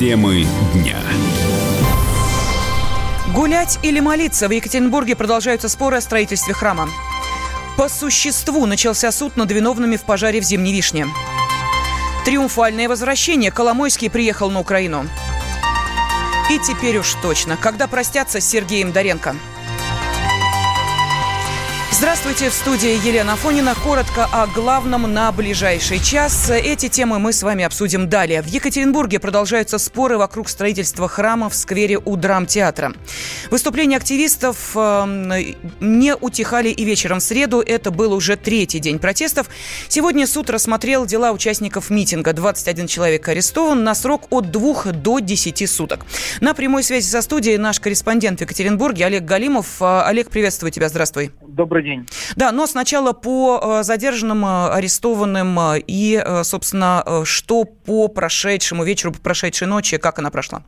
Темы дня. Гулять или молиться? В Екатеринбурге продолжаются споры о строительстве храма. По существу начался суд над виновными в пожаре в Зимней Вишне. Триумфальное возвращение. Коломойский приехал на Украину. И теперь уж точно. Когда простятся с Сергеем Доренко? Здравствуйте, в студии Елена Фонина. Коротко о главном на ближайший час. Эти темы мы с вами обсудим далее. В Екатеринбурге продолжаются споры вокруг строительства храма в сквере у драмтеатра. Выступления активистов э, не утихали и вечером в среду. Это был уже третий день протестов. Сегодня суд рассмотрел дела участников митинга. 21 человек арестован на срок от 2 до 10 суток. На прямой связи со студией наш корреспондент в Екатеринбурге Олег Галимов. Э, Олег, приветствую тебя. Здравствуй. Добрый день. Да, но сначала по э, задержанным, э, арестованным э, и, собственно, что по прошедшему вечеру, по прошедшей ночи, как она прошла?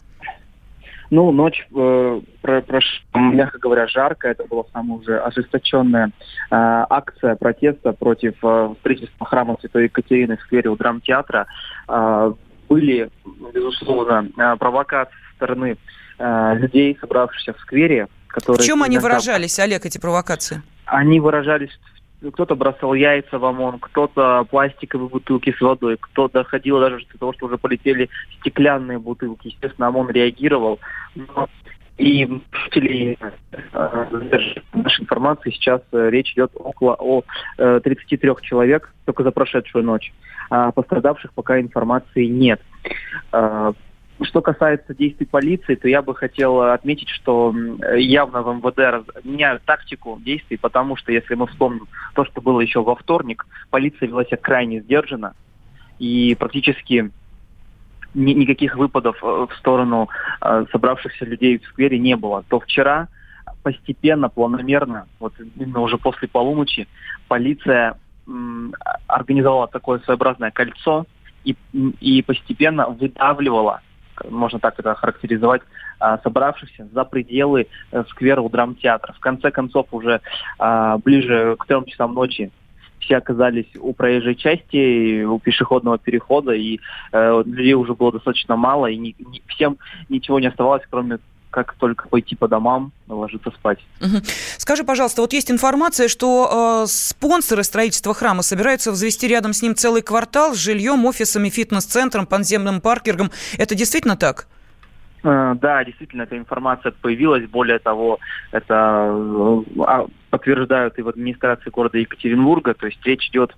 Ну, ночь, э, про, про, мягко говоря, жарко. Это была самая уже ожесточенная э, акция протеста против э, строительства храма Святой Екатерины в сквере у драмтеатра. Э, были, безусловно, провокации со стороны э, людей, собравшихся в сквере. Которые в чем они выражались, Олег, эти провокации? Они выражались кто-то бросал яйца в ОМОН, кто-то пластиковые бутылки с водой, кто-то доходило даже до того, что уже полетели стеклянные бутылки. Естественно, ОМОН реагировал. Но и жителей э, нашей информации сейчас э, речь идет около о 33 э, человек только за прошедшую ночь. А пострадавших пока информации нет. Что касается действий полиции, то я бы хотел отметить, что явно в МВД меняют тактику действий, потому что, если мы вспомним то, что было еще во вторник, полиция вела себя крайне сдержанно, и практически ни, никаких выпадов э, в сторону э, собравшихся людей в сквере не было. То вчера постепенно, планомерно, вот именно уже после полуночи, полиция м, организовала такое своеобразное кольцо и, и постепенно выдавливала можно так это характеризовать, а, собравшихся за пределы э, сквера у драмтеатра. В конце концов, уже а, ближе к трем часам ночи все оказались у проезжей части, у пешеходного перехода, и э, людей уже было достаточно мало, и не, не, всем ничего не оставалось, кроме как только пойти по домам, ложиться спать. Угу. Скажи, пожалуйста, вот есть информация, что э, спонсоры строительства храма собираются взвести рядом с ним целый квартал с жильем, офисами, фитнес-центром, подземным паркингом. Это действительно так? Э, да, действительно, эта информация появилась. Более того, это э, подтверждают и в администрации города Екатеринбурга. То есть речь идет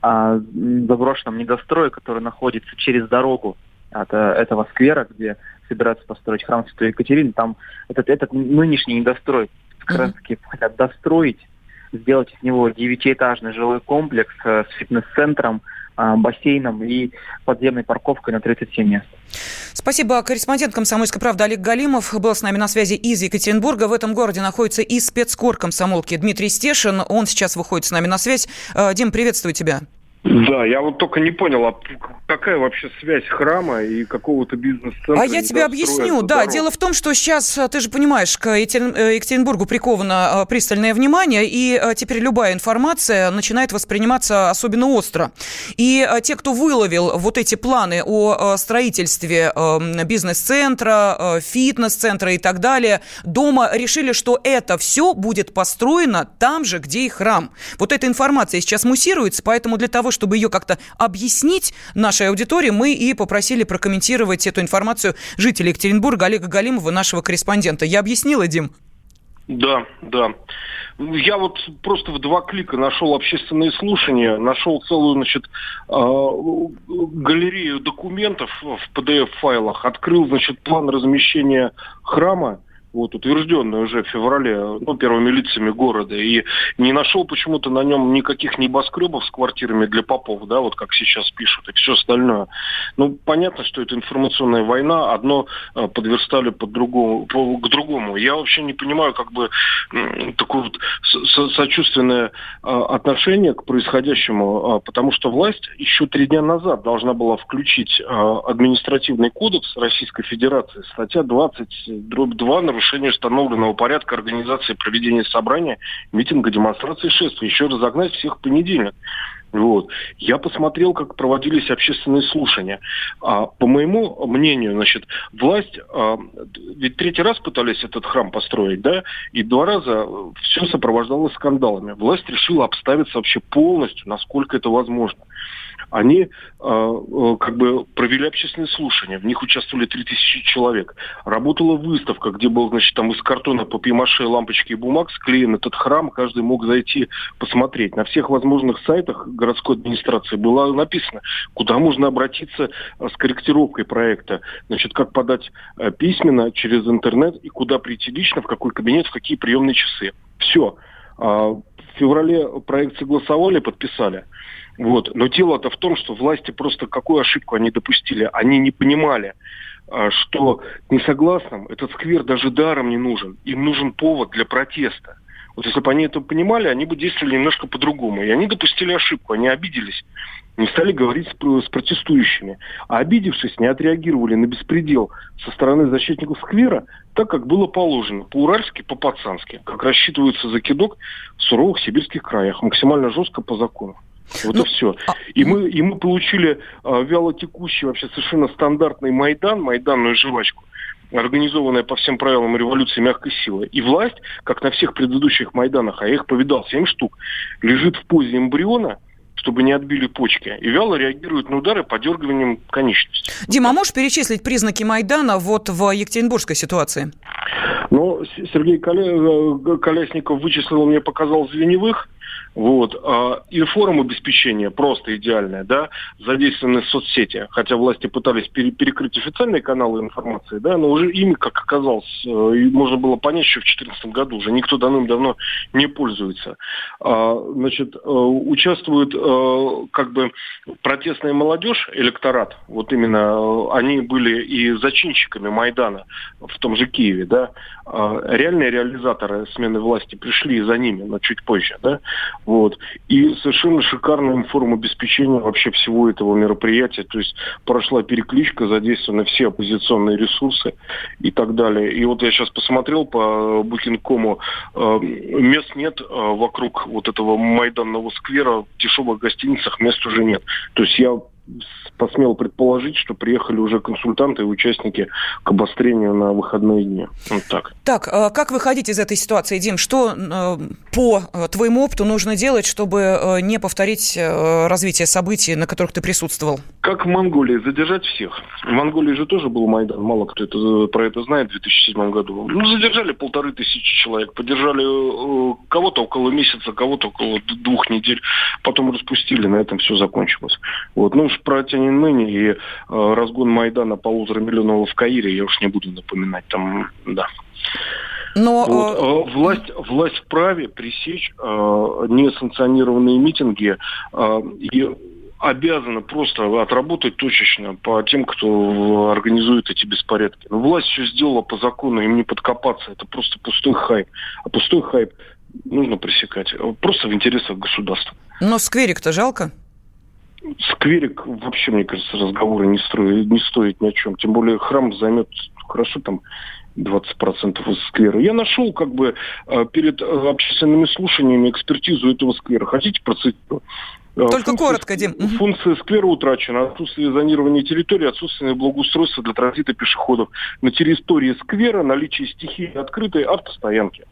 о заброшенном недострое, который находится через дорогу от э, этого сквера, где собираются построить храм Святой Екатерины, там этот, этот нынешний недострой как раз таки хотят достроить, сделать из него девятиэтажный жилой комплекс э, с фитнес-центром, э, бассейном и подземной парковкой на 37 мест. Спасибо. Корреспондент «Комсомольской правды» Олег Галимов был с нами на связи из Екатеринбурга. В этом городе находится и спецкор комсомолки Дмитрий Стешин. Он сейчас выходит с нами на связь. Дим, приветствую тебя. Да, я вот только не понял, а какая вообще связь храма и какого-то бизнес-центра? А я тебе объясню. Да, дорог? дело в том, что сейчас, э, ты же понимаешь, к э, Екатеринбургу приковано э, пристальное внимание, и теперь любая информация начинает восприниматься особенно остро. И те, кто выловил вот эти планы о строительстве бизнес-центра, фитнес-центра и так далее, дома решили, что это все будет построено там же, где и храм. Вот эта информация сейчас муссируется, поэтому для того, чтобы ее как-то объяснить нашей аудитории, мы и попросили прокомментировать эту информацию жителей Екатеринбурга Олега Галимова, нашего корреспондента. Я объяснила, Дим? Да, да. Я вот просто в два клика нашел общественные слушания, нашел целую, значит, а, галерею документов в PDF-файлах, открыл, значит, план размещения храма, вот, утвержденный уже в феврале ну, первыми лицами города, и не нашел почему-то на нем никаких небоскребов с квартирами для попов, да, вот как сейчас пишут, и все остальное. Ну, понятно, что это информационная война, одно э, подверстали под другому, по, к другому. Я вообще не понимаю, как бы, такое вот со сочувственное э, отношение к происходящему, э, потому что власть еще три дня назад должна была включить административный кодекс Российской Федерации, статья 20, дробь 2, нарушение нарушение установленного порядка организации проведения собрания, митинга, демонстрации, шествия. Еще разогнать всех в понедельник. Вот. Я посмотрел, как проводились общественные слушания. А, по моему мнению, значит, власть, а, ведь третий раз пытались этот храм построить, да, и два раза все сопровождалось скандалами. Власть решила обставиться вообще полностью, насколько это возможно они э, э, как бы провели общественные слушания, в них участвовали 3000 человек. Работала выставка, где был, значит, там из картона, папье-маше, лампочки и бумаг склеен этот храм, каждый мог зайти посмотреть. На всех возможных сайтах городской администрации было написано, куда можно обратиться э, с корректировкой проекта, значит, как подать письменно через интернет и куда прийти лично, в какой кабинет, в какие приемные часы. Все. В феврале проект согласовали, подписали. Вот. Но дело-то в том, что власти просто какую ошибку они допустили. Они не понимали, а, что несогласным этот сквер даже даром не нужен. Им нужен повод для протеста. Вот если бы они это понимали, они бы действовали немножко по-другому. И они допустили ошибку, они обиделись, не стали говорить с, с протестующими. А обидевшись, не отреагировали на беспредел со стороны защитников сквера, так как было положено, по-уральски, по-пацански, как рассчитывается закидок в суровых сибирских краях, максимально жестко по закону. Вот ну, и все. А... И, мы, и мы получили а, вялотекущий, вообще совершенно стандартный Майдан, майданную жвачку, организованная по всем правилам революции мягкой силы. И власть, как на всех предыдущих Майданах, а я их повидал, семь штук, лежит в позе эмбриона, чтобы не отбили почки, и вяло реагирует на удары подергиванием конечности. Дима, а можешь перечислить признаки Майдана вот в Екатеринбургской ситуации? Ну, Сергей э, Колясников вычислил, мне показал звеневых, вот. А, и форма обеспечения просто идеальная, да, задействованы соцсети, хотя власти пытались перекрыть официальные каналы информации, да, но уже ими, как оказалось, э, можно было понять еще в 2014 году, уже никто давным-давно не пользуется. А, значит, э, участвует э, как бы протестная молодежь, электорат, вот именно они были и зачинщиками Майдана в том же Киеве, да, а, реальные реализаторы смены власти пришли за ними, но чуть позже, да, вот. И совершенно шикарная форма обеспечения вообще всего этого мероприятия. То есть прошла перекличка, задействованы все оппозиционные ресурсы и так далее. И вот я сейчас посмотрел по Букинкому, э, мест нет э, вокруг вот этого Майданного сквера, в дешевых гостиницах мест уже нет. То есть я посмел предположить, что приехали уже консультанты и участники к обострению на выходные дни. Вот так. Так, а как выходить из этой ситуации, Дим? Что э, по э, твоему опыту нужно делать, чтобы э, не повторить развитие событий, на которых ты присутствовал? Как в Монголии, задержать всех. В Монголии же тоже был Майдан, мало кто это, про это знает в 2007 году. Ну, задержали полторы тысячи человек, подержали кого-то около месяца, кого-то около двух недель, потом распустили, на этом все закончилось. Вот. Ну, уж про Тяньаньмэнь и э, разгон Майдана полутора миллионов в Каире я уж не буду напоминать. Там, да. Но вот, э... власть, власть вправе пресечь э, несанкционированные митинги э, и обязана просто отработать точечно по тем, кто организует эти беспорядки. Но власть все сделала по закону, им не подкопаться. Это просто пустой хайп. А пустой хайп нужно пресекать. Просто в интересах государства. Но скверик-то жалко? Скверик вообще, мне кажется, разговоры не, строит, не стоит ни о чем. Тем более храм займет хорошо там 20% из сквера. Я нашел как бы э, перед э, общественными слушаниями экспертизу этого сквера. Хотите процитирую? Э, Только функция, коротко, Дим. Функция сквера утрачена. Отсутствие зонирования территории, отсутствие благоустройства для транзита пешеходов. На территории сквера наличие стихии открытой автостоянки.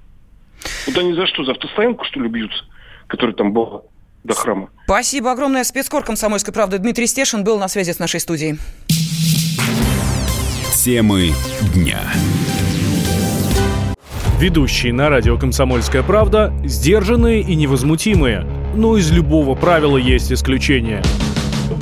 Вот они за что? За автостоянку, что ли, бьются? Которая там была до храма. Спасибо огромное. Спецкор «Комсомольской правды» Дмитрий Стешин был на связи с нашей студией. Темы дня. Ведущие на радио «Комсомольская правда» сдержанные и невозмутимые. Но из любого правила есть исключение –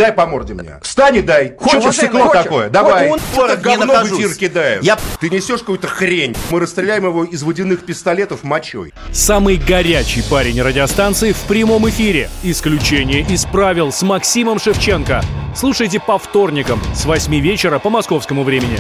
Дай по морде мне. Встань и дай. Хочешь стекло хочешь? такое? Давай. Он Что-то говно в эфир кидает. Я... Ты несешь какую-то хрень. Мы расстреляем его из водяных пистолетов мочой. Самый горячий парень радиостанции в прямом эфире. Исключение из правил с Максимом Шевченко. Слушайте по вторникам с 8 вечера по московскому времени.